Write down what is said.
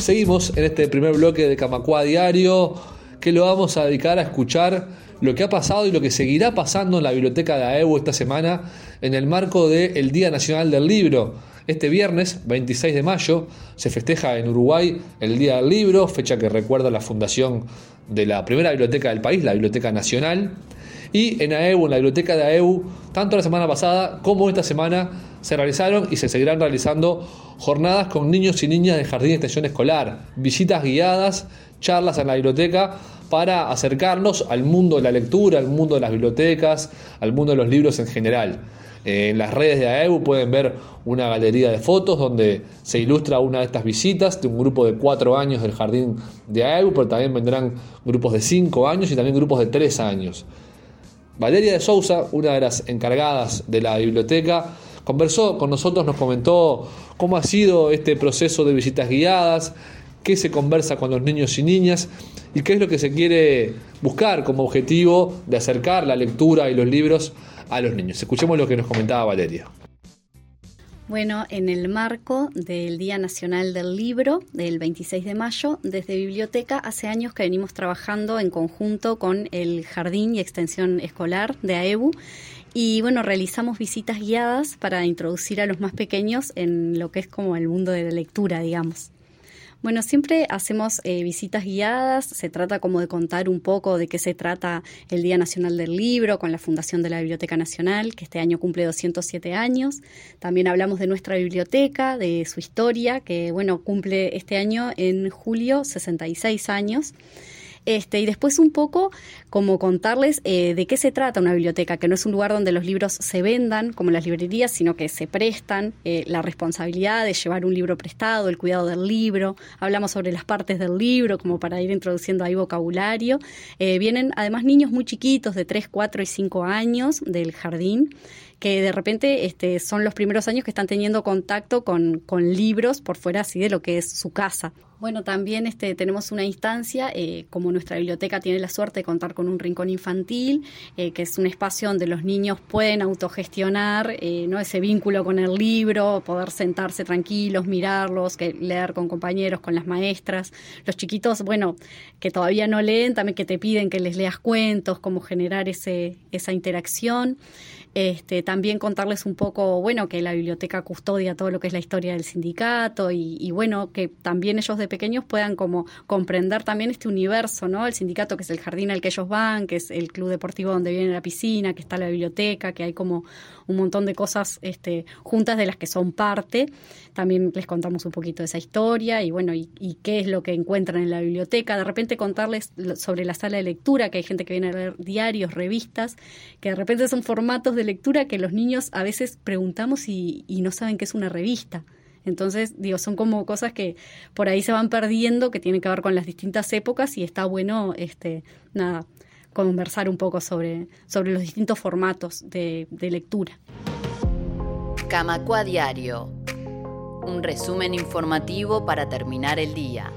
Seguimos en este primer bloque de Camacua Diario que lo vamos a dedicar a escuchar lo que ha pasado y lo que seguirá pasando en la biblioteca de AEU esta semana en el marco del Día Nacional del Libro. Este viernes, 26 de mayo, se festeja en Uruguay el Día del Libro, fecha que recuerda la fundación de la primera biblioteca del país, la Biblioteca Nacional. Y en AEU, en la biblioteca de AEU, tanto la semana pasada como esta semana, se realizaron y se seguirán realizando jornadas con niños y niñas de jardín de extensión escolar, visitas guiadas, charlas en la biblioteca para acercarnos al mundo de la lectura, al mundo de las bibliotecas, al mundo de los libros en general. En las redes de AEU pueden ver una galería de fotos donde se ilustra una de estas visitas de un grupo de cuatro años del jardín de AEU, pero también vendrán grupos de cinco años y también grupos de tres años. Valeria de Sousa, una de las encargadas de la biblioteca, conversó con nosotros, nos comentó cómo ha sido este proceso de visitas guiadas, qué se conversa con los niños y niñas y qué es lo que se quiere buscar como objetivo de acercar la lectura y los libros a los niños. Escuchemos lo que nos comentaba Valeria. Bueno, en el marco del Día Nacional del Libro, del 26 de mayo, desde Biblioteca hace años que venimos trabajando en conjunto con el Jardín y Extensión Escolar de AEBU y bueno, realizamos visitas guiadas para introducir a los más pequeños en lo que es como el mundo de la lectura, digamos. Bueno, siempre hacemos eh, visitas guiadas, se trata como de contar un poco de qué se trata el Día Nacional del Libro con la Fundación de la Biblioteca Nacional, que este año cumple 207 años. También hablamos de nuestra biblioteca, de su historia, que bueno, cumple este año en julio 66 años. Este, y después un poco como contarles eh, de qué se trata una biblioteca, que no es un lugar donde los libros se vendan como las librerías, sino que se prestan, eh, la responsabilidad de llevar un libro prestado, el cuidado del libro, hablamos sobre las partes del libro como para ir introduciendo ahí vocabulario. Eh, vienen además niños muy chiquitos de 3, 4 y 5 años del jardín que de repente este, son los primeros años que están teniendo contacto con, con libros por fuera así de lo que es su casa. Bueno, también este, tenemos una instancia, eh, como nuestra biblioteca tiene la suerte de contar con un rincón infantil, eh, que es un espacio donde los niños pueden autogestionar eh, ¿no? ese vínculo con el libro, poder sentarse tranquilos, mirarlos, que leer con compañeros, con las maestras. Los chiquitos, bueno, que todavía no leen, también que te piden que les leas cuentos, cómo generar ese, esa interacción. Este, también contarles un poco, bueno, que la biblioteca custodia todo lo que es la historia del sindicato y, bueno, que también ellos de pequeños puedan como comprender también este universo, ¿no? El sindicato que es el jardín al que ellos van, que es el club deportivo donde viene la piscina, que está la biblioteca, que hay como un montón de cosas este, juntas de las que son parte. También les contamos un poquito de esa historia y bueno, y, qué es lo que encuentran en la biblioteca. De repente contarles sobre la sala de lectura, que hay gente que viene a leer diarios, revistas, que de repente son formatos de lectura que los niños a veces preguntamos y, no saben qué es una revista. Entonces, digo, son como cosas que por ahí se van perdiendo, que tienen que ver con las distintas épocas y está bueno, este, nada, conversar un poco sobre, sobre los distintos formatos de, de lectura. Camacua Diario. Un resumen informativo para terminar el día.